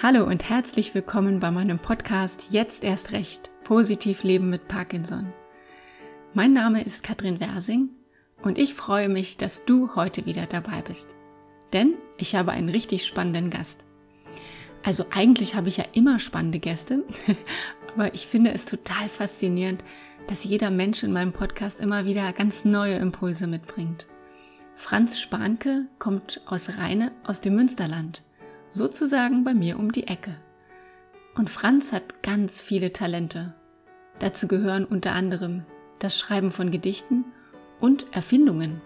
Hallo und herzlich willkommen bei meinem Podcast Jetzt erst recht, positiv leben mit Parkinson. Mein Name ist Katrin Wersing und ich freue mich, dass du heute wieder dabei bist. Denn ich habe einen richtig spannenden Gast. Also eigentlich habe ich ja immer spannende Gäste, aber ich finde es total faszinierend, dass jeder Mensch in meinem Podcast immer wieder ganz neue Impulse mitbringt. Franz Spanke kommt aus Rheine aus dem Münsterland sozusagen bei mir um die Ecke. Und Franz hat ganz viele Talente. Dazu gehören unter anderem das Schreiben von Gedichten und Erfindungen.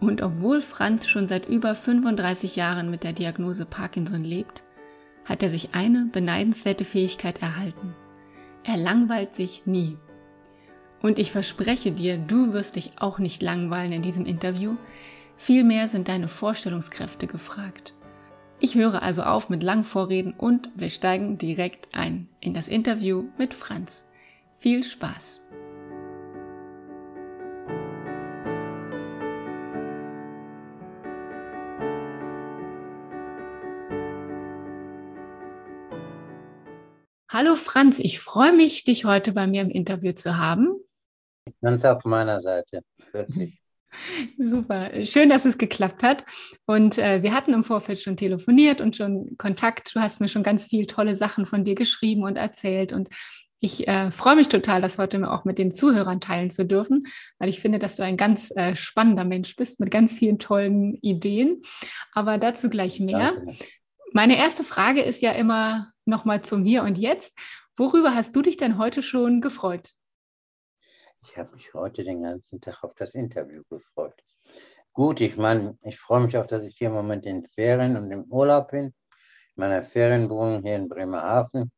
Und obwohl Franz schon seit über 35 Jahren mit der Diagnose Parkinson lebt, hat er sich eine beneidenswerte Fähigkeit erhalten. Er langweilt sich nie. Und ich verspreche dir, du wirst dich auch nicht langweilen in diesem Interview, vielmehr sind deine Vorstellungskräfte gefragt. Ich höre also auf mit langen Vorreden und wir steigen direkt ein in das Interview mit Franz. Viel Spaß! Hallo Franz, ich freue mich, dich heute bei mir im Interview zu haben. Ganz auf meiner Seite, wirklich. Super, schön, dass es geklappt hat. Und äh, wir hatten im Vorfeld schon telefoniert und schon Kontakt. Du hast mir schon ganz viele tolle Sachen von dir geschrieben und erzählt. Und ich äh, freue mich total, das heute auch mit den Zuhörern teilen zu dürfen, weil ich finde, dass du ein ganz äh, spannender Mensch bist mit ganz vielen tollen Ideen. Aber dazu gleich mehr. Danke. Meine erste Frage ist ja immer nochmal zum Hier und Jetzt. Worüber hast du dich denn heute schon gefreut? Ich habe mich heute den ganzen Tag auf das Interview gefreut. Gut, ich meine, ich freue mich auch, dass ich hier im Moment in Ferien und im Urlaub bin, in meiner Ferienwohnung hier in Bremerhaven.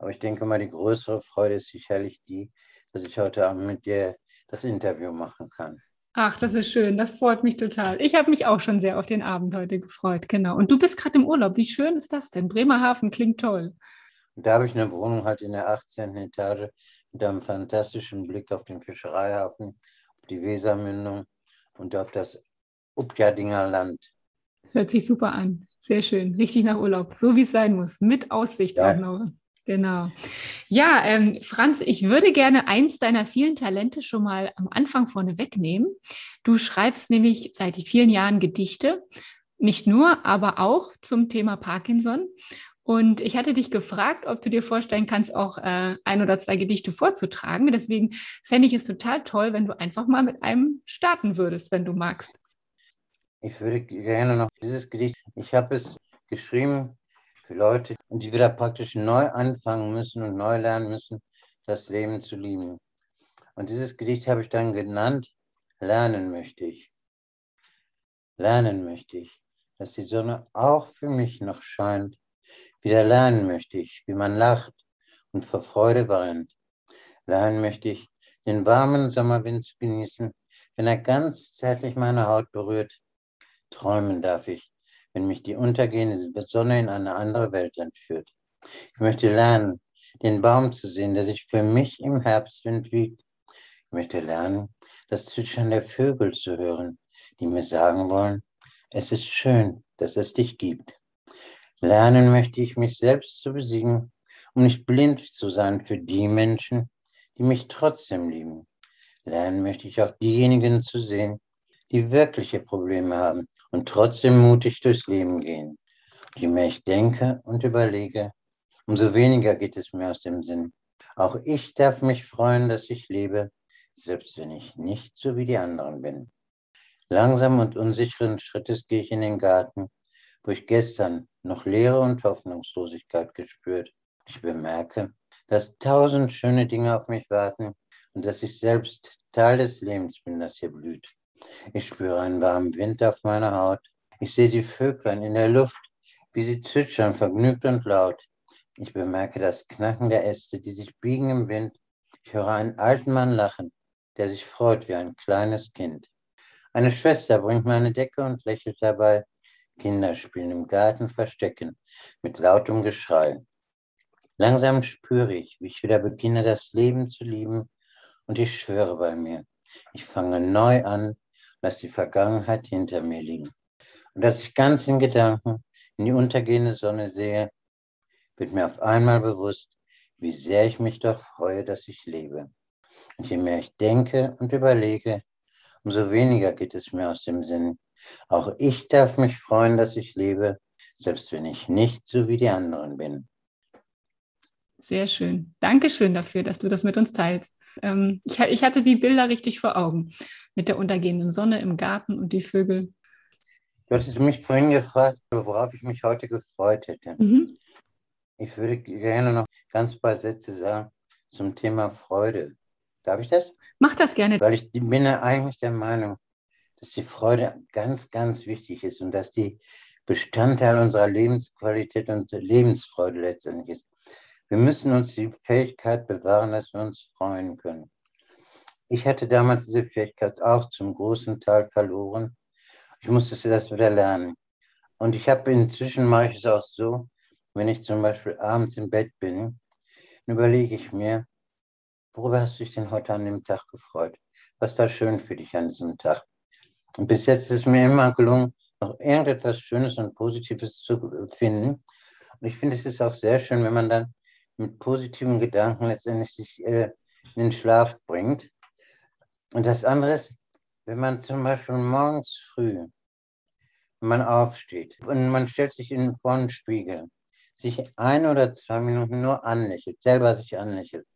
Aber ich denke mal, die größere Freude ist sicherlich die, dass ich heute Abend mit dir das Interview machen kann. Ach, das ist schön. Das freut mich total. Ich habe mich auch schon sehr auf den Abend heute gefreut. Genau. Und du bist gerade im Urlaub. Wie schön ist das denn? Bremerhaven klingt toll. da habe ich eine Wohnung halt in der 18. Etage mit einem fantastischen Blick auf den Fischereihafen, auf die Wesermündung und auf das Upjadinger Land. Hört sich super an. Sehr schön. Richtig nach Urlaub. So wie es sein muss. Mit Aussicht ja. auch noch. Genau. Ja, ähm, Franz, ich würde gerne eins deiner vielen Talente schon mal am Anfang vorne wegnehmen. Du schreibst nämlich seit vielen Jahren Gedichte, nicht nur, aber auch zum Thema Parkinson. Und ich hatte dich gefragt, ob du dir vorstellen kannst, auch äh, ein oder zwei Gedichte vorzutragen. Deswegen fände ich es total toll, wenn du einfach mal mit einem starten würdest, wenn du magst. Ich würde gerne noch dieses Gedicht, ich habe es geschrieben für Leute, die wieder praktisch neu anfangen müssen und neu lernen müssen, das Leben zu lieben. Und dieses Gedicht habe ich dann genannt, Lernen möchte ich. Lernen möchte ich, dass die Sonne auch für mich noch scheint wieder lernen möchte ich, wie man lacht und vor Freude weint. Lernen möchte ich, den warmen Sommerwind zu genießen, wenn er ganz zärtlich meine Haut berührt. Träumen darf ich, wenn mich die untergehende Sonne in eine andere Welt entführt. Ich möchte lernen, den Baum zu sehen, der sich für mich im Herbstwind wiegt. Ich möchte lernen, das Zwitschern der Vögel zu hören, die mir sagen wollen, es ist schön, dass es dich gibt. Lernen möchte ich mich selbst zu besiegen, um nicht blind zu sein für die Menschen, die mich trotzdem lieben. Lernen möchte ich auch diejenigen zu sehen, die wirkliche Probleme haben und trotzdem mutig durchs Leben gehen. Je mehr ich denke und überlege, umso weniger geht es mir aus dem Sinn. Auch ich darf mich freuen, dass ich lebe, selbst wenn ich nicht so wie die anderen bin. Langsam und unsicheren Schrittes gehe ich in den Garten, wo ich gestern noch Leere und Hoffnungslosigkeit gespürt. Ich bemerke, dass tausend schöne Dinge auf mich warten und dass ich selbst Teil des Lebens bin, das hier blüht. Ich spüre einen warmen Wind auf meiner Haut. Ich sehe die Vöglein in der Luft, wie sie zwitschern, vergnügt und laut. Ich bemerke das Knacken der Äste, die sich biegen im Wind. Ich höre einen alten Mann lachen, der sich freut wie ein kleines Kind. Eine Schwester bringt mir eine Decke und lächelt dabei. Kinder spielen im Garten Verstecken mit lautem Geschrei. Langsam spüre ich, wie ich wieder beginne, das Leben zu lieben und ich schwöre bei mir, ich fange neu an, lass die Vergangenheit hinter mir liegen und dass ich ganz in Gedanken in die untergehende Sonne sehe, wird mir auf einmal bewusst, wie sehr ich mich doch freue, dass ich lebe. Und je mehr ich denke und überlege, umso weniger geht es mir aus dem Sinn. Auch ich darf mich freuen, dass ich lebe, selbst wenn ich nicht so wie die anderen bin. Sehr schön. Dankeschön dafür, dass du das mit uns teilst. Ähm, ich, ich, hatte die Bilder richtig vor Augen mit der untergehenden Sonne im Garten und die Vögel. Du hattest mich vorhin gefragt, worauf ich mich heute gefreut hätte. Mhm. Ich würde gerne noch ganz paar Sätze sagen zum Thema Freude. Darf ich das? Mach das gerne. Weil ich bin ja eigentlich der Meinung, dass die Freude ganz, ganz wichtig ist und dass die Bestandteil unserer Lebensqualität und Lebensfreude letztendlich ist. Wir müssen uns die Fähigkeit bewahren, dass wir uns freuen können. Ich hatte damals diese Fähigkeit auch zum großen Teil verloren. Ich musste das wieder lernen. Und ich habe inzwischen mache ich es auch so, wenn ich zum Beispiel abends im Bett bin, dann überlege ich mir, worüber hast du dich denn heute an dem Tag gefreut? Was war schön für dich an diesem Tag? Und bis jetzt ist mir immer gelungen, noch irgendetwas Schönes und Positives zu finden. Und ich finde, es ist auch sehr schön, wenn man dann mit positiven Gedanken letztendlich sich äh, in den Schlaf bringt. Und das andere ist, wenn man zum Beispiel morgens früh, wenn man aufsteht und man stellt sich in, einen Spiegel, sich ein oder zwei Minuten nur anlächelt, selber sich anlächelt.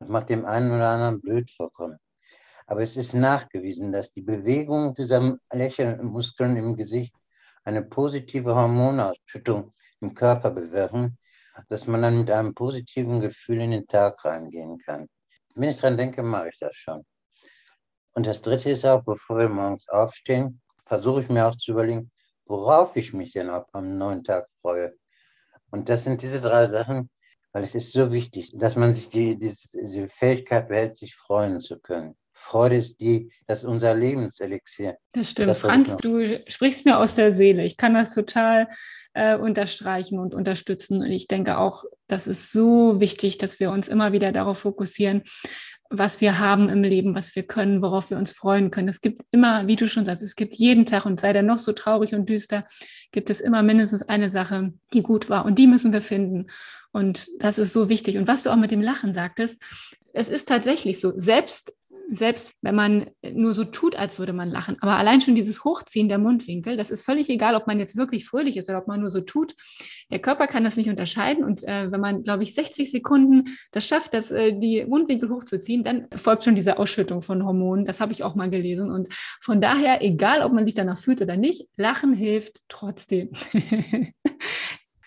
Das macht dem einen oder anderen blöd vorkommen. Aber es ist nachgewiesen, dass die Bewegung dieser Lächelmuskeln im Gesicht eine positive Hormonausschüttung im Körper bewirken, dass man dann mit einem positiven Gefühl in den Tag reingehen kann. Wenn ich dran denke, mache ich das schon. Und das Dritte ist auch, bevor wir morgens aufstehen, versuche ich mir auch zu überlegen, worauf ich mich denn auf am neuen Tag freue. Und das sind diese drei Sachen, weil es ist so wichtig, dass man sich die, diese Fähigkeit behält, sich freuen zu können. Freude ist die, das ist unser Lebenselixier. Das stimmt. Das Franz, du sprichst mir aus der Seele. Ich kann das total äh, unterstreichen und unterstützen. Und ich denke auch, das ist so wichtig, dass wir uns immer wieder darauf fokussieren, was wir haben im Leben, was wir können, worauf wir uns freuen können. Es gibt immer, wie du schon sagst, es gibt jeden Tag und sei der noch so traurig und düster, gibt es immer mindestens eine Sache, die gut war und die müssen wir finden. Und das ist so wichtig. Und was du auch mit dem Lachen sagtest, es ist tatsächlich so, selbst selbst wenn man nur so tut, als würde man lachen. Aber allein schon dieses Hochziehen der Mundwinkel, das ist völlig egal, ob man jetzt wirklich fröhlich ist oder ob man nur so tut. Der Körper kann das nicht unterscheiden. Und äh, wenn man, glaube ich, 60 Sekunden das schafft, dass, äh, die Mundwinkel hochzuziehen, dann folgt schon diese Ausschüttung von Hormonen. Das habe ich auch mal gelesen. Und von daher, egal, ob man sich danach fühlt oder nicht, Lachen hilft trotzdem.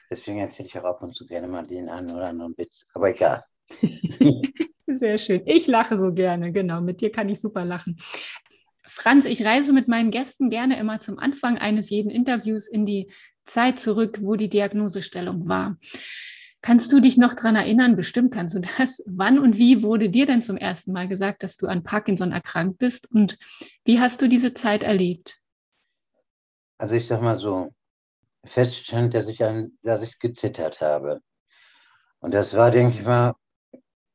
Deswegen erzähle ich auch ab und zu gerne mal den einen oder anderen Witz. Aber egal. Sehr schön. Ich lache so gerne, genau. Mit dir kann ich super lachen. Franz, ich reise mit meinen Gästen gerne immer zum Anfang eines jeden Interviews in die Zeit zurück, wo die Diagnosestellung war. Kannst du dich noch daran erinnern? Bestimmt kannst du das. Wann und wie wurde dir denn zum ersten Mal gesagt, dass du an Parkinson erkrankt bist? Und wie hast du diese Zeit erlebt? Also ich sag mal so, feststand, dass ich, an, dass ich gezittert habe. Und das war, denke ich mal,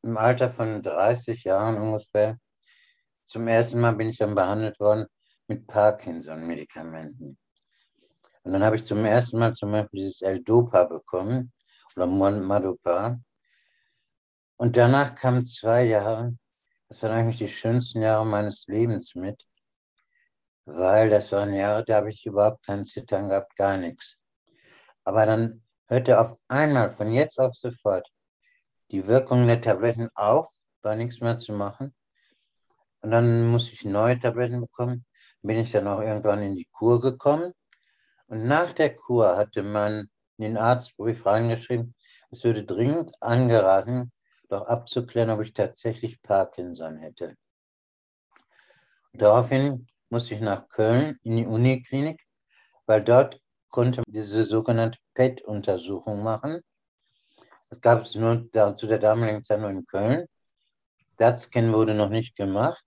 im Alter von 30 Jahren ungefähr. Zum ersten Mal bin ich dann behandelt worden mit Parkinson-Medikamenten. Und dann habe ich zum ersten Mal zum Beispiel dieses L-Dopa bekommen oder Madopa. Und danach kamen zwei Jahre, das waren eigentlich die schönsten Jahre meines Lebens mit, weil das waren Jahre, da habe ich überhaupt kein Zittern gehabt, gar nichts. Aber dann hörte auf einmal, von jetzt auf sofort, die Wirkung der Tabletten auf, war nichts mehr zu machen. Und dann musste ich neue Tabletten bekommen. Bin ich dann auch irgendwann in die Kur gekommen. Und nach der Kur hatte man in den Arztbrief reingeschrieben, es würde dringend angeraten, doch abzuklären, ob ich tatsächlich Parkinson hätte. Daraufhin musste ich nach Köln in die Uniklinik, weil dort konnte man diese sogenannte PET-Untersuchung machen. Das gab es nur da, zu der damaligen Zeit nur in Köln. DAT-Scan wurde noch nicht gemacht.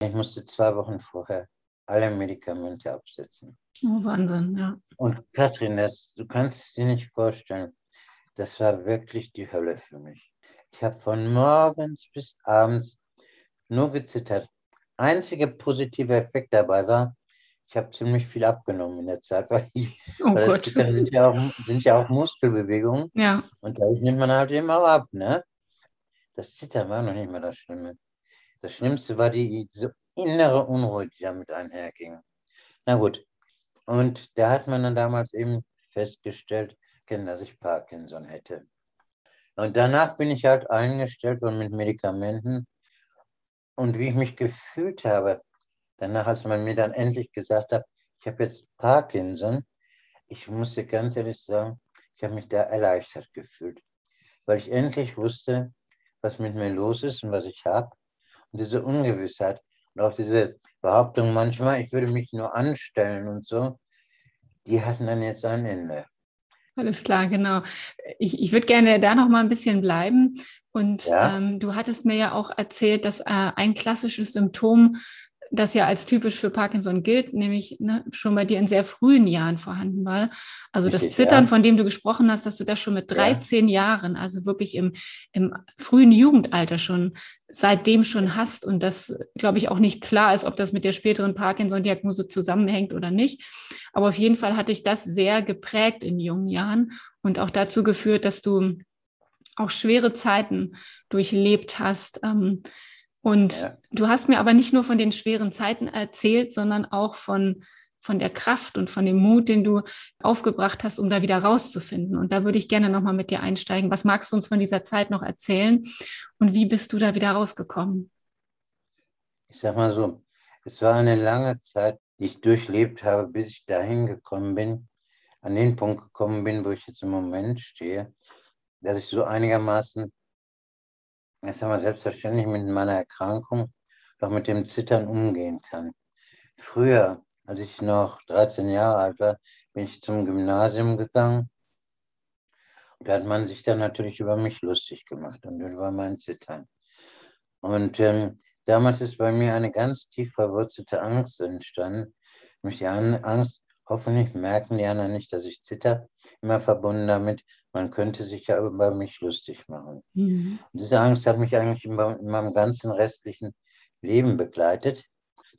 Ich musste zwei Wochen vorher alle Medikamente absetzen. Oh, Wahnsinn, ja. Und Katrin, das, du kannst es dir nicht vorstellen, das war wirklich die Hölle für mich. Ich habe von morgens bis abends nur gezittert. Einziger positiver Effekt dabei war, ich habe ziemlich viel abgenommen in der Zeit, weil, ich, oh weil das sind ja, auch, sind ja auch Muskelbewegungen. Ja. Und dadurch nimmt man halt immer ab, ne? Das Zittern war noch nicht mal das Schlimme. Das Schlimmste war die, diese innere Unruhe, die damit einherging. Na gut. Und da hat man dann damals eben festgestellt, dass ich Parkinson hätte. Und danach bin ich halt eingestellt worden mit Medikamenten. Und wie ich mich gefühlt habe, danach, als man mir dann endlich gesagt hat, ich habe jetzt Parkinson, ich musste ganz ehrlich sagen, ich habe mich da erleichtert gefühlt, weil ich endlich wusste, was mit mir los ist und was ich habe. Und diese Ungewissheit und auch diese Behauptung manchmal, ich würde mich nur anstellen und so, die hatten dann jetzt ein Ende. Alles klar, genau. Ich, ich würde gerne da noch mal ein bisschen bleiben. Und ja. ähm, du hattest mir ja auch erzählt, dass äh, ein klassisches Symptom das ja als typisch für Parkinson gilt, nämlich ne, schon bei dir in sehr frühen Jahren vorhanden war. Also das Zittern, ja. von dem du gesprochen hast, dass du das schon mit 13 ja. Jahren, also wirklich im, im frühen Jugendalter schon, seitdem schon hast und das, glaube ich, auch nicht klar ist, ob das mit der späteren Parkinson-Diagnose zusammenhängt oder nicht. Aber auf jeden Fall hat dich das sehr geprägt in jungen Jahren und auch dazu geführt, dass du auch schwere Zeiten durchlebt hast. Ähm, und ja. du hast mir aber nicht nur von den schweren Zeiten erzählt, sondern auch von, von der Kraft und von dem Mut, den du aufgebracht hast, um da wieder rauszufinden. Und da würde ich gerne nochmal mit dir einsteigen. Was magst du uns von dieser Zeit noch erzählen? Und wie bist du da wieder rausgekommen? Ich sag mal so, es war eine lange Zeit, die ich durchlebt habe, bis ich dahin gekommen bin, an den Punkt gekommen bin, wo ich jetzt im Moment stehe, dass ich so einigermaßen ich sag selbstverständlich mit meiner Erkrankung auch mit dem Zittern umgehen kann. Früher, als ich noch 13 Jahre alt war, bin ich zum Gymnasium gegangen. Und da hat man sich dann natürlich über mich lustig gemacht und über mein Zittern. Und ähm, damals ist bei mir eine ganz tief verwurzelte Angst entstanden. Nämlich die Angst, hoffentlich merken die anderen nicht, dass ich zitter, immer verbunden damit, man könnte sich ja über mich lustig machen. Mhm. Und diese Angst hat mich eigentlich in meinem ganzen restlichen Leben begleitet.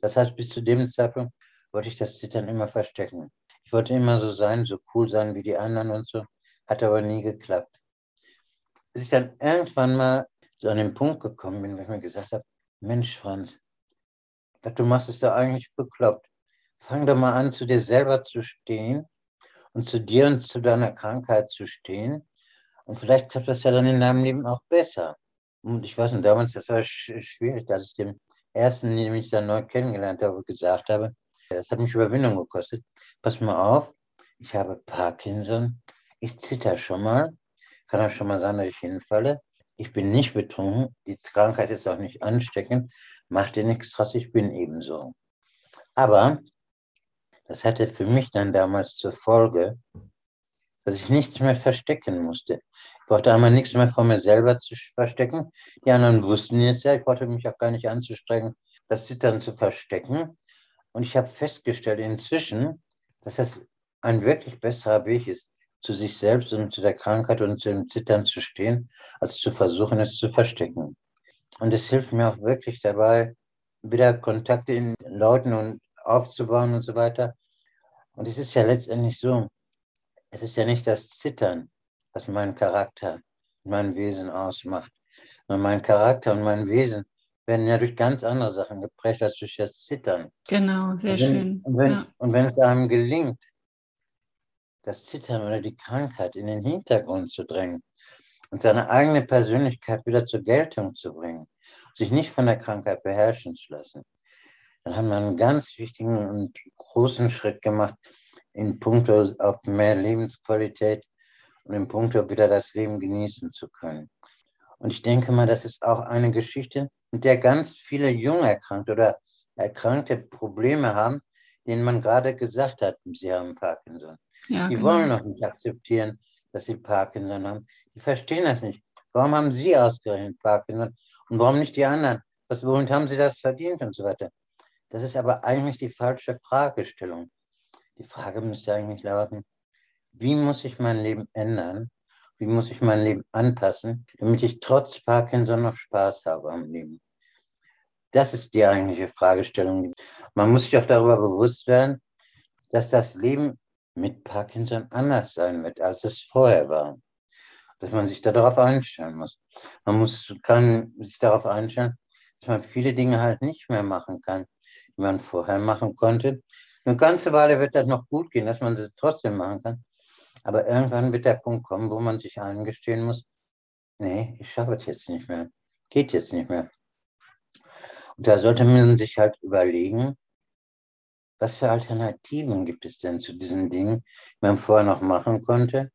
Das heißt, bis zu dem Zeitpunkt wollte ich das Zittern immer verstecken. Ich wollte immer so sein, so cool sein wie die anderen und so. Hat aber nie geklappt. Bis ich dann irgendwann mal zu einem Punkt gekommen bin, wo ich mir gesagt habe, Mensch, Franz, was du machst, ist doch eigentlich bekloppt. Fang doch mal an, zu dir selber zu stehen und zu dir und zu deiner Krankheit zu stehen. Und vielleicht klappt das ja dann in deinem Leben auch besser. Und ich weiß nicht, damals, das war schwierig, dass ich dem ersten, den ich dann neu kennengelernt habe, gesagt habe, das hat mich Überwindung gekostet. Pass mal auf, ich habe Parkinson, ich zitter schon mal, kann auch schon mal sein, dass ich hinfalle. Ich bin nicht betrunken, die Krankheit ist auch nicht ansteckend, mach dir nichts draus, ich bin ebenso. Aber das hatte für mich dann damals zur Folge, dass ich nichts mehr verstecken musste. Ich brauchte einmal nichts mehr von mir selber zu verstecken. Die anderen wussten es ja. Ich brauchte mich auch gar nicht anzustrengen, das Zittern zu verstecken. Und ich habe festgestellt inzwischen, dass das ein wirklich besserer Weg ist, zu sich selbst und zu der Krankheit und zu dem Zittern zu stehen, als zu versuchen, es zu verstecken. Und es hilft mir auch wirklich dabei, wieder Kontakte in Leuten und aufzubauen und so weiter. Und es ist ja letztendlich so, es ist ja nicht das Zittern, was meinen Charakter und mein Wesen ausmacht, sondern mein Charakter und mein Wesen werden ja durch ganz andere Sachen geprägt als durch das Zittern. Genau, sehr und wenn, schön. Und wenn, ja. und wenn es einem gelingt, das Zittern oder die Krankheit in den Hintergrund zu drängen und seine eigene Persönlichkeit wieder zur Geltung zu bringen, sich nicht von der Krankheit beherrschen zu lassen, dann haben wir einen ganz wichtigen und großen Schritt gemacht in puncto auf mehr Lebensqualität und in puncto wieder das Leben genießen zu können. Und ich denke mal, das ist auch eine Geschichte, mit der ganz viele jung erkrankte oder erkrankte Probleme haben, denen man gerade gesagt hat, sie haben Parkinson. Ja, die genau. wollen noch nicht akzeptieren, dass sie Parkinson haben. Die verstehen das nicht. Warum haben sie ausgerechnet Parkinson und warum nicht die anderen? Was, womit haben sie das verdient und so weiter? Das ist aber eigentlich die falsche Fragestellung. Die Frage müsste eigentlich lauten, wie muss ich mein Leben ändern? Wie muss ich mein Leben anpassen, damit ich trotz Parkinson noch Spaß habe am Leben? Das ist die eigentliche Fragestellung. Man muss sich auch darüber bewusst werden, dass das Leben mit Parkinson anders sein wird, als es vorher war. Dass man sich darauf einstellen muss. Man muss, kann sich darauf einstellen, dass man viele Dinge halt nicht mehr machen kann, die man vorher machen konnte. Eine ganze Weile wird das noch gut gehen, dass man sie trotzdem machen kann. Aber irgendwann wird der Punkt kommen, wo man sich eingestehen muss, nee, ich schaffe es jetzt nicht mehr. Geht jetzt nicht mehr. Und da sollte man sich halt überlegen, was für Alternativen gibt es denn zu diesen Dingen, die man vorher noch machen konnte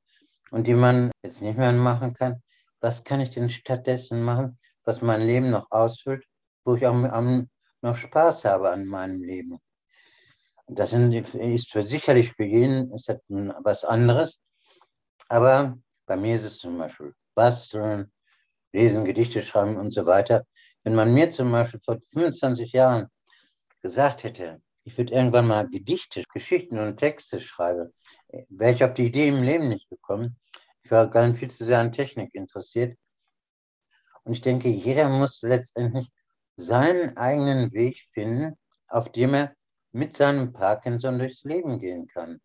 und die man jetzt nicht mehr machen kann? Was kann ich denn stattdessen machen, was mein Leben noch ausfüllt, wo ich auch noch Spaß habe an meinem Leben? Das ist für sicherlich für jeden ist das was anderes, aber bei mir ist es zum Beispiel basteln, lesen, Gedichte schreiben und so weiter. Wenn man mir zum Beispiel vor 25 Jahren gesagt hätte, ich würde irgendwann mal Gedichte, Geschichten und Texte schreiben, wäre ich auf die Idee im Leben nicht gekommen. Ich war gar nicht viel zu sehr an Technik interessiert. Und ich denke, jeder muss letztendlich seinen eigenen Weg finden, auf dem er mit seinem Parkinson durchs Leben gehen kann.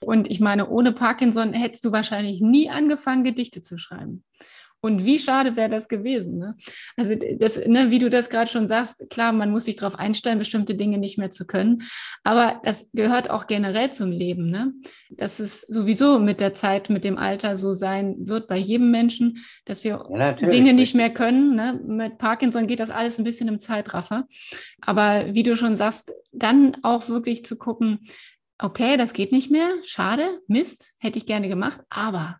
Und ich meine, ohne Parkinson hättest du wahrscheinlich nie angefangen, Gedichte zu schreiben. Und wie schade wäre das gewesen. Ne? Also, das, ne, wie du das gerade schon sagst, klar, man muss sich darauf einstellen, bestimmte Dinge nicht mehr zu können. Aber das gehört auch generell zum Leben. Ne? Dass es sowieso mit der Zeit, mit dem Alter so sein wird bei jedem Menschen, dass wir ja, Dinge nicht mehr können. Ne? Mit Parkinson geht das alles ein bisschen im Zeitraffer. Aber wie du schon sagst, dann auch wirklich zu gucken, okay, das geht nicht mehr, schade, Mist, hätte ich gerne gemacht, aber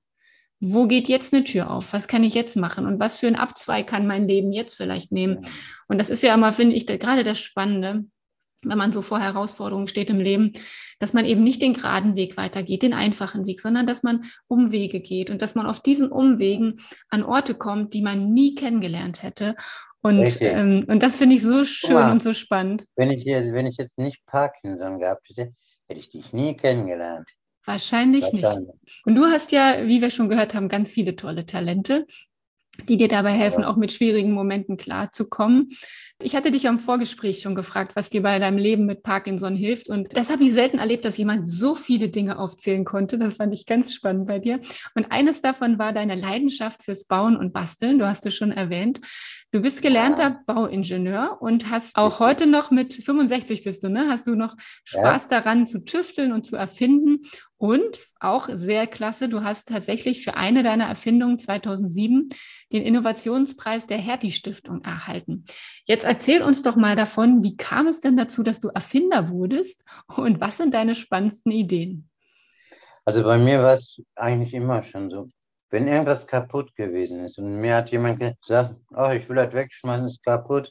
wo geht jetzt eine Tür auf? Was kann ich jetzt machen? Und was für ein Abzweig kann mein Leben jetzt vielleicht nehmen? Und das ist ja immer, finde ich, gerade das Spannende, wenn man so vor Herausforderungen steht im Leben, dass man eben nicht den geraden Weg weitergeht, den einfachen Weg, sondern dass man Umwege geht und dass man auf diesen Umwegen an Orte kommt, die man nie kennengelernt hätte. Und, ähm, und das finde ich so schön mal, und so spannend. Wenn ich, wenn ich jetzt nicht Parkinson gehabt hätte, hätte ich dich nie kennengelernt. Wahrscheinlich, Wahrscheinlich nicht. Und du hast ja, wie wir schon gehört haben, ganz viele tolle Talente die dir dabei helfen, auch mit schwierigen Momenten klarzukommen. Ich hatte dich am Vorgespräch schon gefragt, was dir bei deinem Leben mit Parkinson hilft. Und das habe ich selten erlebt, dass jemand so viele Dinge aufzählen konnte. Das fand ich ganz spannend bei dir. Und eines davon war deine Leidenschaft fürs Bauen und Basteln. Du hast es schon erwähnt. Du bist gelernter ja. Bauingenieur und hast auch heute noch mit 65 bist du, ne? Hast du noch Spaß ja. daran zu tüfteln und zu erfinden und auch sehr klasse, du hast tatsächlich für eine deiner Erfindungen 2007 den Innovationspreis der Hertie Stiftung erhalten. Jetzt erzähl uns doch mal davon, wie kam es denn dazu, dass du Erfinder wurdest und was sind deine spannendsten Ideen? Also bei mir war es eigentlich immer schon so. Wenn irgendwas kaputt gewesen ist und mir hat jemand gesagt, oh, ich will das wegschmeißen, ist kaputt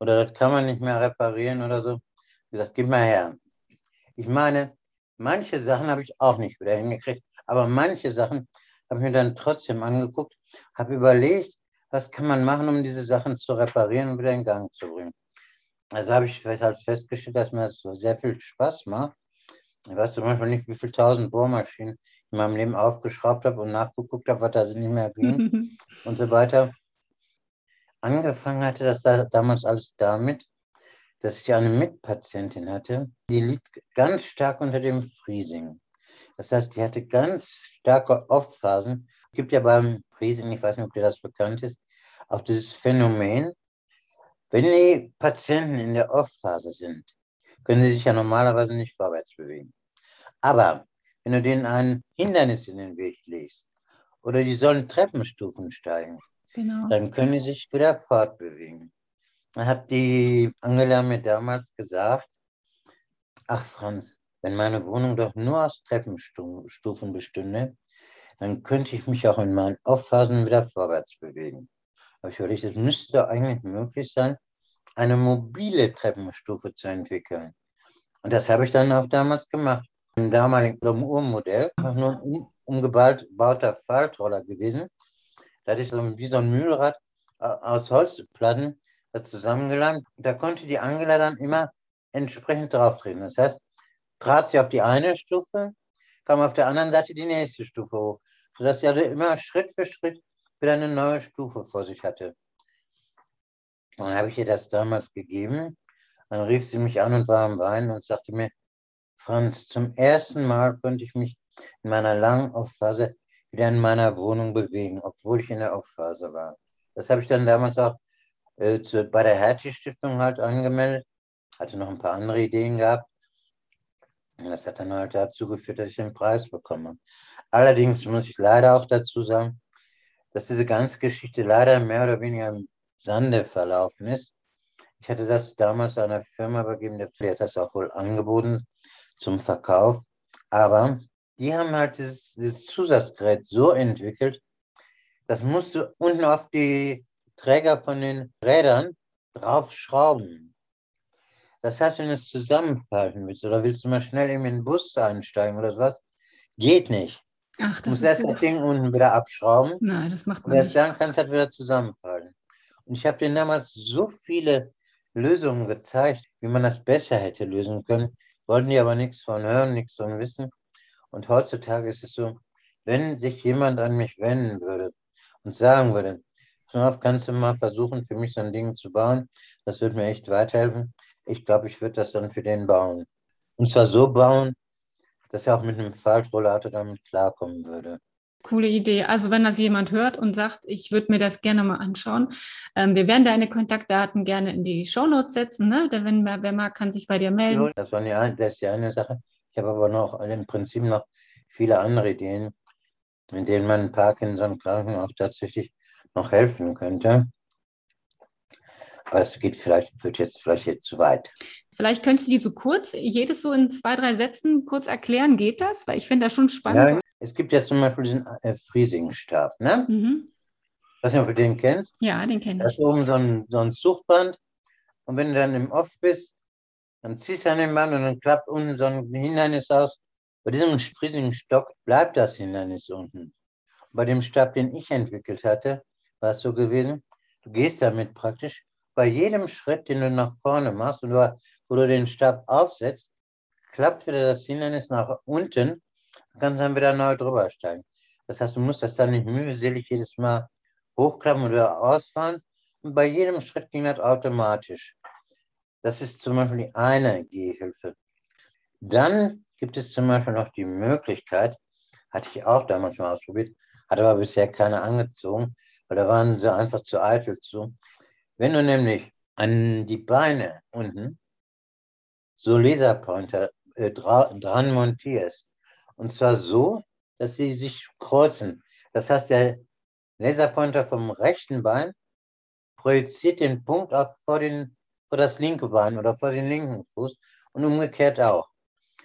oder das kann man nicht mehr reparieren oder so, gesagt, gib mal her. Ich meine, Manche Sachen habe ich auch nicht wieder hingekriegt, aber manche Sachen habe ich mir dann trotzdem angeguckt, habe überlegt, was kann man machen, um diese Sachen zu reparieren und wieder in Gang zu bringen. Also habe ich halt festgestellt, dass mir das so sehr viel Spaß macht. Ich weiß zum Beispiel nicht, wie viele tausend Bohrmaschinen in meinem Leben aufgeschraubt habe und nachgeguckt habe, was da nicht mehr ging und so weiter. Angefangen hatte das da, damals alles damit, dass ich eine Mitpatientin hatte, die litt ganz stark unter dem Freezing. Das heißt, die hatte ganz starke Off-Phasen. Es gibt ja beim Freezing, ich weiß nicht, ob dir das bekannt ist, auch dieses Phänomen, wenn die Patienten in der Off-Phase sind, können sie sich ja normalerweise nicht vorwärts bewegen. Aber wenn du denen ein Hindernis in den Weg legst oder die sollen Treppenstufen steigen, genau. dann können die sich wieder fortbewegen hat die Angela mir damals gesagt, ach Franz, wenn meine Wohnung doch nur aus Treppenstufen bestünde, dann könnte ich mich auch in meinen Aufphasen wieder vorwärts bewegen. Aber ich überlegt, es müsste eigentlich möglich sein, eine mobile Treppenstufe zu entwickeln. Und das habe ich dann auch damals gemacht. Im damaligen Uhrmodell, einfach nur ein umgebauter Faltroller gewesen. Das ist wie so ein Mühlrad äh, aus Holzplatten, zusammengelangt. Da konnte die Angela dann immer entsprechend drauf treten. Das heißt, trat sie auf die eine Stufe, kam auf der anderen Seite die nächste Stufe hoch, sodass sie also immer Schritt für Schritt wieder eine neue Stufe vor sich hatte. Dann habe ich ihr das damals gegeben. Dann rief sie mich an und war am Weinen und sagte mir, Franz, zum ersten Mal konnte ich mich in meiner langen Aufphase wieder in meiner Wohnung bewegen, obwohl ich in der Aufphase war. Das habe ich dann damals auch äh, zu, bei der Hertie-Stiftung halt angemeldet. Hatte noch ein paar andere Ideen gehabt. Und das hat dann halt dazu geführt, dass ich den Preis bekomme. Allerdings muss ich leider auch dazu sagen, dass diese ganze Geschichte leider mehr oder weniger im Sande verlaufen ist. Ich hatte das damals einer Firma übergeben, der hat das auch wohl angeboten zum Verkauf. Aber die haben halt dieses, dieses Zusatzgerät so entwickelt, das musst du unten auf die Träger von den Rädern draufschrauben. Das heißt, wenn du es zusammenfalten willst oder willst du mal schnell in den Bus einsteigen oder sowas, geht nicht. Ach, du musst erst das Ding unten wieder abschrauben. Nein, das macht man und erst nicht. dann kann es halt wieder zusammenfallen. Und ich habe denen damals so viele Lösungen gezeigt, wie man das besser hätte lösen können. Wollten die aber nichts von hören, nichts von wissen. Und heutzutage ist es so, wenn sich jemand an mich wenden würde und sagen würde, auf, kannst du mal versuchen, für mich so ein Ding zu bauen, das würde mir echt weiterhelfen. Ich glaube, ich würde das dann für den bauen. Und zwar so bauen, dass er auch mit einem Faltrollator damit klarkommen würde. Coole Idee. Also wenn das jemand hört und sagt, ich würde mir das gerne mal anschauen, ähm, wir werden deine Kontaktdaten gerne in die Shownotes setzen. Ne? Wenn wer mag, kann sich bei dir melden. Das, war die, das ist die eine Sache. Ich habe aber noch im Prinzip noch viele andere Ideen, in denen man Parkinson-Kranken auch tatsächlich noch helfen könnte. Aber das geht vielleicht, wird jetzt vielleicht jetzt zu weit. Vielleicht könntest du die so kurz, jedes so in zwei, drei Sätzen kurz erklären. Geht das? Weil ich finde das schon spannend. Ja, es gibt ja zum Beispiel diesen äh, Friesingstab, ne? Mhm. Weiß nicht, ob du den kennst. Ja, den kenne ich. Das ist oben so ein, so ein Zuchtband. Und wenn du dann im Off bist, dann ziehst du an den Band und dann klappt unten so ein Hindernis aus. Bei diesem Friesingstock bleibt das Hindernis unten. Bei dem Stab, den ich entwickelt hatte, war es so gewesen, du gehst damit praktisch bei jedem Schritt, den du nach vorne machst und du, wo du den Stab aufsetzt, klappt wieder das Hindernis nach unten und kannst dann wieder neu drüber steigen. Das heißt, du musst das dann nicht mühselig jedes Mal hochklappen oder ausfahren. Und bei jedem Schritt ging das automatisch. Das ist zum Beispiel die eine Gehhilfe. Dann gibt es zum Beispiel noch die Möglichkeit, hatte ich auch damals mal ausprobiert, hat aber bisher keiner angezogen, weil da waren sie einfach zu eitel zu. Wenn du nämlich an die Beine unten so Laserpointer äh, dran montierst, und zwar so, dass sie sich kreuzen. Das heißt, der Laserpointer vom rechten Bein projiziert den Punkt auch vor, den, vor das linke Bein oder vor den linken Fuß und umgekehrt auch.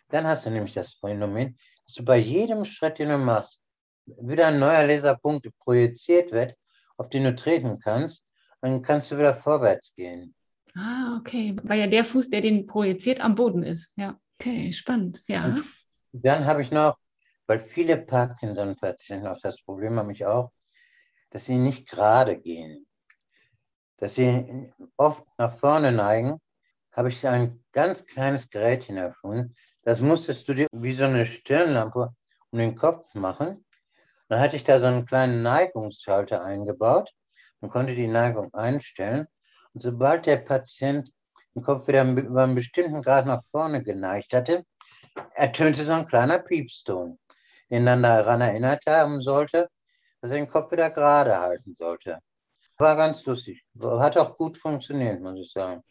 Dann hast du nämlich das Phänomen, dass du bei jedem Schritt, den du machst, wieder ein neuer Laserpunkt projiziert wird, auf den du treten kannst dann kannst du wieder vorwärts gehen. Ah, okay. Weil ja der Fuß, der den projiziert, am Boden ist. Ja, okay, spannend. Ja. Und dann habe ich noch, weil viele Parkinson-Patienten auch das Problem haben, ich auch, dass sie nicht gerade gehen. Dass sie oft nach vorne neigen, habe ich ein ganz kleines Gerätchen erfunden. Das musstest du dir wie so eine Stirnlampe um den Kopf machen. Dann hatte ich da so einen kleinen Neigungsschalter eingebaut. Man konnte die Neigung einstellen. Und sobald der Patient den Kopf wieder über einen bestimmten Grad nach vorne geneigt hatte, ertönte so ein kleiner Piepston, den dann daran erinnert haben sollte, dass er den Kopf wieder gerade halten sollte. War ganz lustig. Hat auch gut funktioniert, muss ich sagen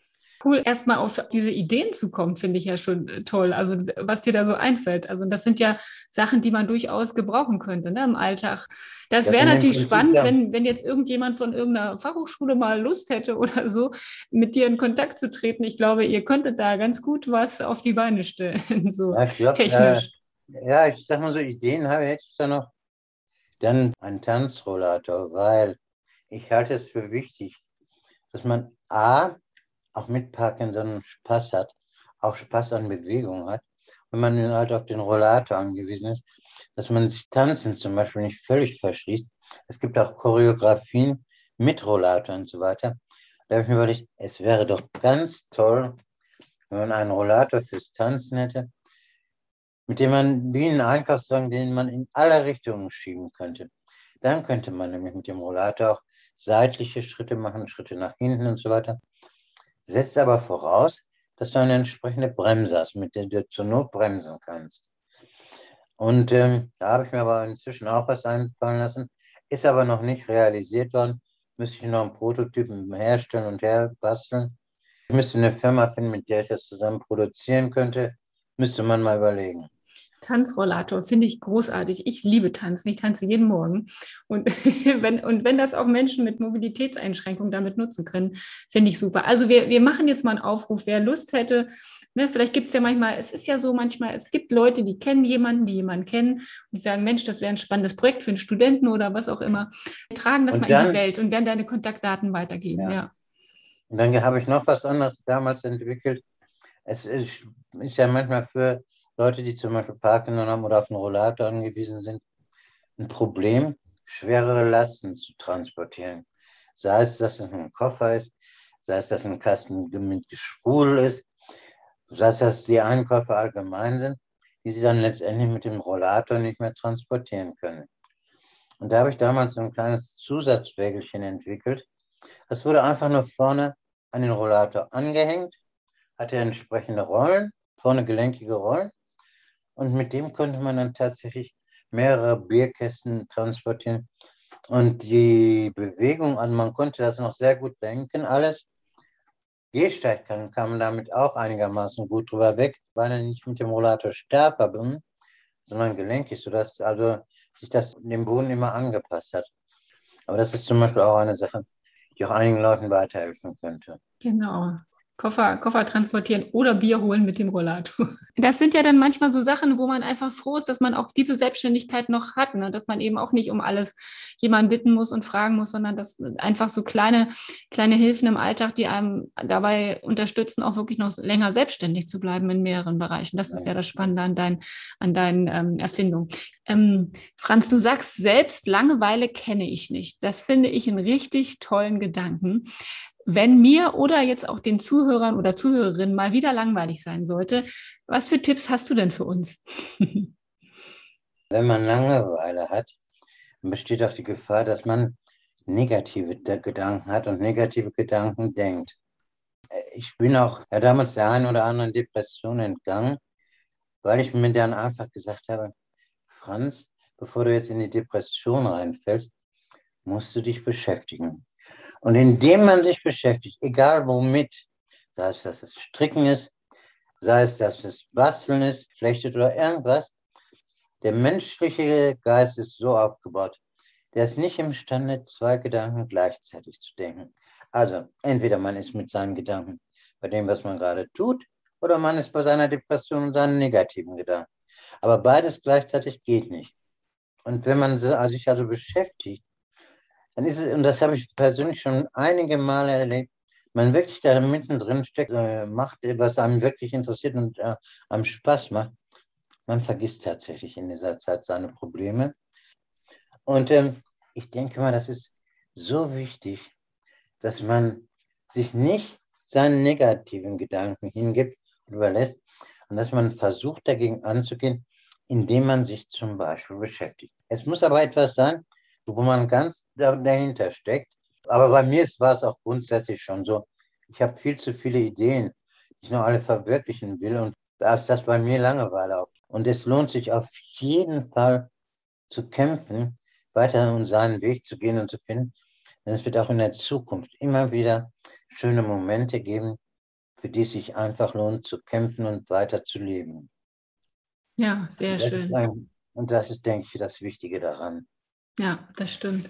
cool, erstmal auf diese Ideen zu kommen, finde ich ja schon äh, toll. Also was dir da so einfällt. Also das sind ja Sachen, die man durchaus gebrauchen könnte ne, im Alltag. Das wäre natürlich spannend, ja. wenn, wenn jetzt irgendjemand von irgendeiner Fachhochschule mal Lust hätte oder so, mit dir in Kontakt zu treten. Ich glaube, ihr könntet da ganz gut was auf die Beine stellen, so ja, glaub, technisch. Äh, ja, ich sag mal so, Ideen habe hätte ich da noch. Dann ein Tanzrollator, weil ich halte es für wichtig, dass man A, auch mit Parkinson Spaß hat, auch Spaß an Bewegung hat, wenn man halt auf den Rollator angewiesen ist, dass man sich tanzen zum Beispiel nicht völlig verschließt. Es gibt auch Choreografien mit Rollator und so weiter. Da habe ich mir überlegt, es wäre doch ganz toll, wenn man einen Rollator fürs Tanzen hätte, mit dem man wie einen Einkaufswagen, den man in alle Richtungen schieben könnte. Dann könnte man nämlich mit dem Rollator auch seitliche Schritte machen, Schritte nach hinten und so weiter setzt aber voraus, dass du eine entsprechende Bremse hast, mit der du zur Not bremsen kannst. Und ähm, da habe ich mir aber inzwischen auch was einfallen lassen, ist aber noch nicht realisiert worden. Müsste ich noch einen Prototypen herstellen und herbasteln. Ich müsste eine Firma finden, mit der ich das zusammen produzieren könnte. Müsste man mal überlegen. Tanzrollator finde ich großartig. Ich liebe Tanzen. Ich tanze jeden Morgen. Und wenn, und wenn das auch Menschen mit Mobilitätseinschränkungen damit nutzen können, finde ich super. Also wir, wir machen jetzt mal einen Aufruf, wer Lust hätte. Ne, vielleicht gibt es ja manchmal, es ist ja so manchmal, es gibt Leute, die kennen jemanden, die jemanden kennen und die sagen, Mensch, das wäre ein spannendes Projekt für einen Studenten oder was auch immer. Wir tragen das und mal dann, in die Welt und werden deine Kontaktdaten weitergeben. Ja. ja. Und dann habe ich noch was anderes damals entwickelt. Es ist, ist ja manchmal für Leute, die zum Beispiel Parkinson haben oder auf einen Rollator angewiesen sind, ein Problem, schwerere Lasten zu transportieren. Sei es, dass es ein Koffer ist, sei es, dass ein Kasten mit Gespul ist, sei es, dass die Einkäufe allgemein sind, die sie dann letztendlich mit dem Rollator nicht mehr transportieren können. Und da habe ich damals so ein kleines Zusatzwägelchen entwickelt. Das wurde einfach nur vorne an den Rollator angehängt, hatte entsprechende Rollen, vorne gelenkige Rollen und mit dem konnte man dann tatsächlich mehrere Bierkästen transportieren. Und die Bewegung, also man konnte das noch sehr gut lenken, alles. Gehsteig kann, kam damit auch einigermaßen gut drüber weg, weil er nicht mit dem Rollator starr verbunden, sondern gelenkig, sodass also sich das dem Boden immer angepasst hat. Aber das ist zum Beispiel auch eine Sache, die auch einigen Leuten weiterhelfen könnte. Genau. Koffer, Koffer transportieren oder Bier holen mit dem Rollator. Das sind ja dann manchmal so Sachen, wo man einfach froh ist, dass man auch diese Selbstständigkeit noch hat, ne? dass man eben auch nicht um alles jemanden bitten muss und fragen muss, sondern dass einfach so kleine, kleine Hilfen im Alltag, die einem dabei unterstützen, auch wirklich noch länger selbstständig zu bleiben in mehreren Bereichen. Das ist ja das Spannende an, dein, an deinen ähm, Erfindungen. Ähm, Franz, du sagst selbst, Langeweile kenne ich nicht. Das finde ich einen richtig tollen Gedanken. Wenn mir oder jetzt auch den Zuhörern oder Zuhörerinnen mal wieder langweilig sein sollte, was für Tipps hast du denn für uns? Wenn man Langeweile hat, besteht auch die Gefahr, dass man negative Gedanken hat und negative Gedanken denkt. Ich bin auch ja, damals der einen oder anderen Depression entgangen, weil ich mir dann einfach gesagt habe, Franz, bevor du jetzt in die Depression reinfällst, musst du dich beschäftigen. Und indem man sich beschäftigt, egal womit, sei es, dass es Stricken ist, sei es, dass es Basteln ist, Flechtet oder irgendwas, der menschliche Geist ist so aufgebaut, der ist nicht imstande, zwei Gedanken gleichzeitig zu denken. Also, entweder man ist mit seinen Gedanken bei dem, was man gerade tut, oder man ist bei seiner Depression und seinen negativen Gedanken. Aber beides gleichzeitig geht nicht. Und wenn man sich also beschäftigt, dann ist es, und das habe ich persönlich schon einige Male erlebt, man wirklich da mittendrin steckt, äh, macht, was einem wirklich interessiert und äh, einem Spaß macht, man vergisst tatsächlich in dieser Zeit seine Probleme. Und ähm, ich denke mal, das ist so wichtig, dass man sich nicht seinen negativen Gedanken hingibt und überlässt und dass man versucht, dagegen anzugehen, indem man sich zum Beispiel beschäftigt. Es muss aber etwas sein, wo man ganz dahinter steckt. Aber bei mir war es auch grundsätzlich schon so. Ich habe viel zu viele Ideen, die ich noch alle verwirklichen will und da ist das bei mir Langeweile auf. Und es lohnt sich auf jeden Fall zu kämpfen, weiter um seinen Weg zu gehen und zu finden. Denn es wird auch in der Zukunft immer wieder schöne Momente geben, für die es sich einfach lohnt zu kämpfen und weiter zu leben. Ja, sehr schön. Ein, und das ist, denke ich, das Wichtige daran. Ja, das stimmt.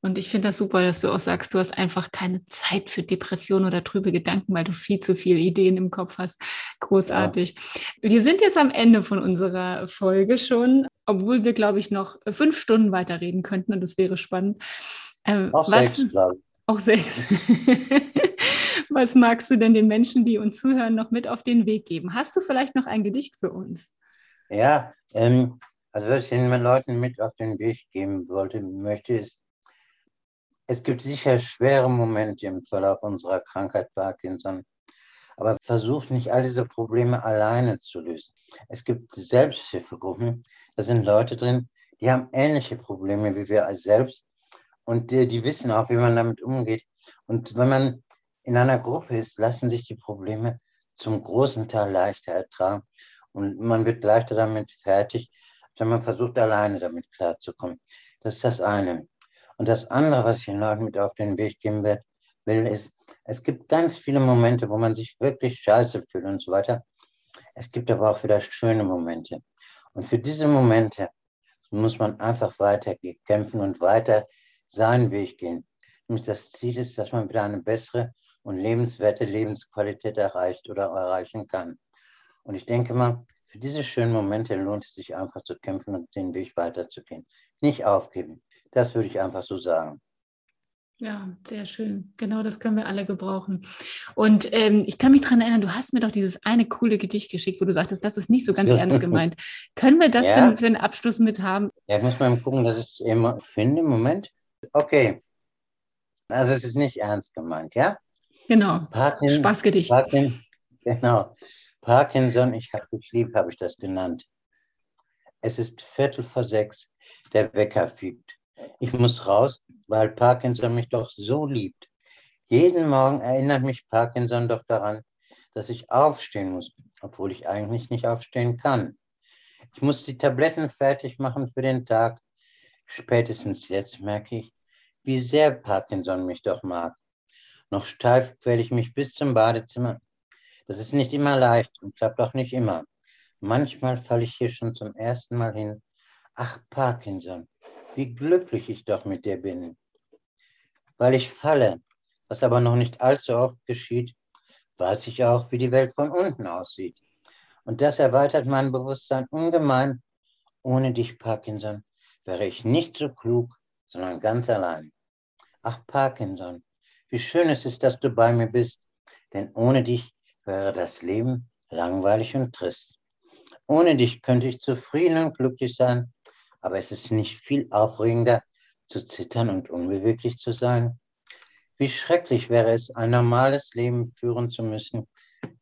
Und ich finde das super, dass du auch sagst, du hast einfach keine Zeit für Depressionen oder trübe Gedanken, weil du viel zu viele Ideen im Kopf hast. Großartig. Ja. Wir sind jetzt am Ende von unserer Folge schon, obwohl wir, glaube ich, noch fünf Stunden weiterreden könnten und das wäre spannend. Ähm, auch was, sechs, Auch sechs. was magst du denn den Menschen, die uns zuhören, noch mit auf den Weg geben? Hast du vielleicht noch ein Gedicht für uns? Ja, ähm, also was ich den Leuten mit auf den Weg geben wollte, möchte, ist, es gibt sicher schwere Momente im Verlauf unserer Krankheit Parkinson, aber versucht nicht all diese Probleme alleine zu lösen. Es gibt Selbsthilfegruppen, da sind Leute drin, die haben ähnliche Probleme wie wir selbst und die, die wissen auch, wie man damit umgeht. Und wenn man in einer Gruppe ist, lassen sich die Probleme zum großen Teil leichter ertragen und man wird leichter damit fertig, wenn man versucht, alleine damit klarzukommen. Das ist das eine. Und das andere, was ich den Leuten mit auf den Weg geben will, ist, es gibt ganz viele Momente, wo man sich wirklich scheiße fühlt und so weiter. Es gibt aber auch wieder schöne Momente. Und für diese Momente muss man einfach weiter kämpfen und weiter seinen Weg gehen. Nämlich das Ziel ist, dass man wieder eine bessere und lebenswerte Lebensqualität erreicht oder erreichen kann. Und ich denke mal, für diese schönen Momente lohnt es sich einfach zu kämpfen und den Weg weiterzugehen. Nicht aufgeben. Das würde ich einfach so sagen. Ja, sehr schön. Genau das können wir alle gebrauchen. Und ähm, ich kann mich daran erinnern, du hast mir doch dieses eine coole Gedicht geschickt, wo du sagtest, das ist nicht so ganz ernst gemeint. Können wir das ja. für, für, einen Abschluss mit haben? Ja, ich muss mal gucken, dass ich es immer finde. Moment. Okay. Also es ist nicht ernst gemeint, ja? Genau. Parkin, Spaßgedicht. Parkin, genau. Parkinson, ich habe dich lieb, habe ich das genannt. Es ist Viertel vor sechs, der Wecker fiebt. Ich muss raus, weil Parkinson mich doch so liebt. Jeden Morgen erinnert mich Parkinson doch daran, dass ich aufstehen muss, obwohl ich eigentlich nicht aufstehen kann. Ich muss die Tabletten fertig machen für den Tag. Spätestens jetzt merke ich, wie sehr Parkinson mich doch mag. Noch steif quäle ich mich bis zum Badezimmer. Das ist nicht immer leicht und klappt auch nicht immer. Manchmal falle ich hier schon zum ersten Mal hin. Ach, Parkinson, wie glücklich ich doch mit dir bin. Weil ich falle, was aber noch nicht allzu oft geschieht, weiß ich auch, wie die Welt von unten aussieht. Und das erweitert mein Bewusstsein ungemein. Ohne dich, Parkinson, wäre ich nicht so klug, sondern ganz allein. Ach, Parkinson, wie schön es ist, dass du bei mir bist, denn ohne dich wäre das Leben langweilig und trist. Ohne dich könnte ich zufrieden und glücklich sein, aber es ist nicht viel aufregender, zu zittern und unbeweglich zu sein. Wie schrecklich wäre es, ein normales Leben führen zu müssen,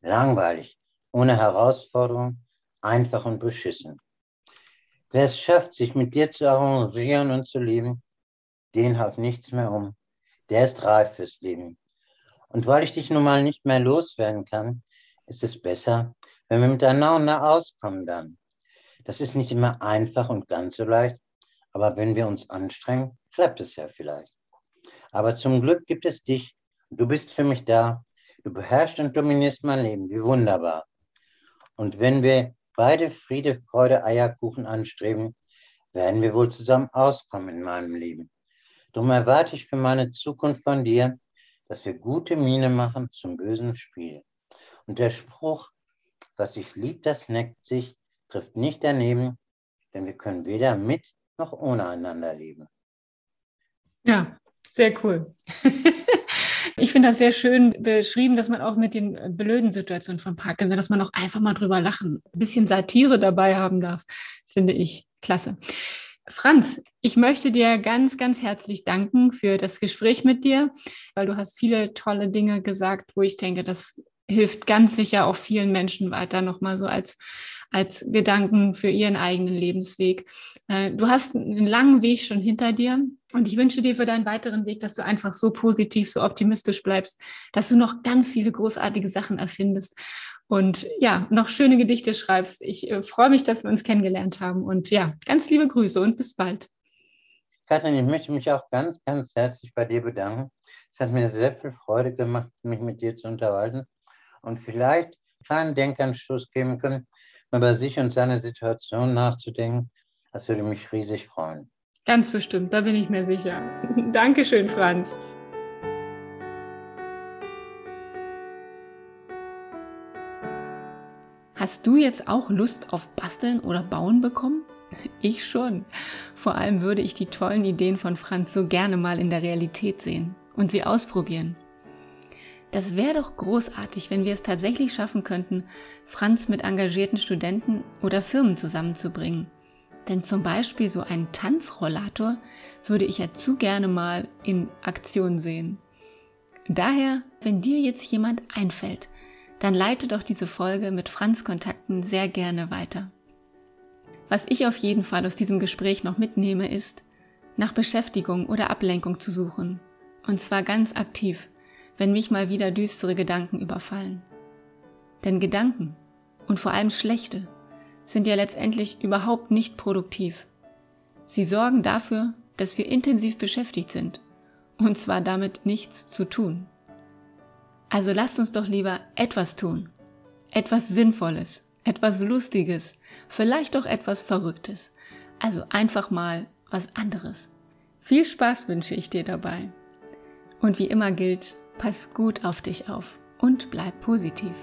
langweilig, ohne Herausforderung, einfach und beschissen. Wer es schafft, sich mit dir zu arrangieren und zu leben, den haut nichts mehr um. Der ist reif fürs Leben. Und weil ich dich nun mal nicht mehr loswerden kann, ist es besser, wenn wir miteinander auskommen dann. Das ist nicht immer einfach und ganz so leicht, aber wenn wir uns anstrengen, klappt es ja vielleicht. Aber zum Glück gibt es dich. Du bist für mich da. Du beherrschst und dominierst mein Leben. Wie wunderbar. Und wenn wir beide Friede, Freude, Eierkuchen anstreben, werden wir wohl zusammen auskommen in meinem Leben. Darum erwarte ich für meine Zukunft von dir, dass wir gute Miene machen zum bösen Spiel. Und der Spruch, was sich liebt, das neckt sich, trifft nicht daneben, denn wir können weder mit noch ohne einander leben. Ja, sehr cool. ich finde das sehr schön beschrieben, dass man auch mit den blöden Situationen von Parkinson, dass man auch einfach mal drüber lachen, ein bisschen Satire dabei haben darf, finde ich klasse. Franz, ich möchte dir ganz, ganz herzlich danken für das Gespräch mit dir, weil du hast viele tolle Dinge gesagt, wo ich denke, das hilft ganz sicher auch vielen Menschen weiter, nochmal so als, als Gedanken für ihren eigenen Lebensweg. Äh, du hast einen langen Weg schon hinter dir und ich wünsche dir für deinen weiteren Weg, dass du einfach so positiv, so optimistisch bleibst, dass du noch ganz viele großartige Sachen erfindest und ja, noch schöne Gedichte schreibst. Ich äh, freue mich, dass wir uns kennengelernt haben und ja, ganz liebe Grüße und bis bald. Katrin, ich möchte mich auch ganz, ganz herzlich bei dir bedanken. Es hat mir sehr viel Freude gemacht, mich mit dir zu unterhalten und vielleicht einen kleinen Denkanstoß geben können, über sich und seine Situation nachzudenken. Das würde mich riesig freuen. Ganz bestimmt, da bin ich mir sicher. Dankeschön, Franz. Hast du jetzt auch Lust auf Basteln oder Bauen bekommen? Ich schon. Vor allem würde ich die tollen Ideen von Franz so gerne mal in der Realität sehen und sie ausprobieren. Das wäre doch großartig, wenn wir es tatsächlich schaffen könnten, Franz mit engagierten Studenten oder Firmen zusammenzubringen. Denn zum Beispiel so einen Tanzrollator würde ich ja zu gerne mal in Aktion sehen. Daher, wenn dir jetzt jemand einfällt, dann leite doch diese Folge mit Franz Kontakten sehr gerne weiter. Was ich auf jeden Fall aus diesem Gespräch noch mitnehme, ist, nach Beschäftigung oder Ablenkung zu suchen. Und zwar ganz aktiv wenn mich mal wieder düstere Gedanken überfallen. Denn Gedanken, und vor allem schlechte, sind ja letztendlich überhaupt nicht produktiv. Sie sorgen dafür, dass wir intensiv beschäftigt sind, und zwar damit nichts zu tun. Also lasst uns doch lieber etwas tun, etwas Sinnvolles, etwas Lustiges, vielleicht auch etwas Verrücktes, also einfach mal was anderes. Viel Spaß wünsche ich dir dabei. Und wie immer gilt, pass gut auf dich auf und bleib positiv.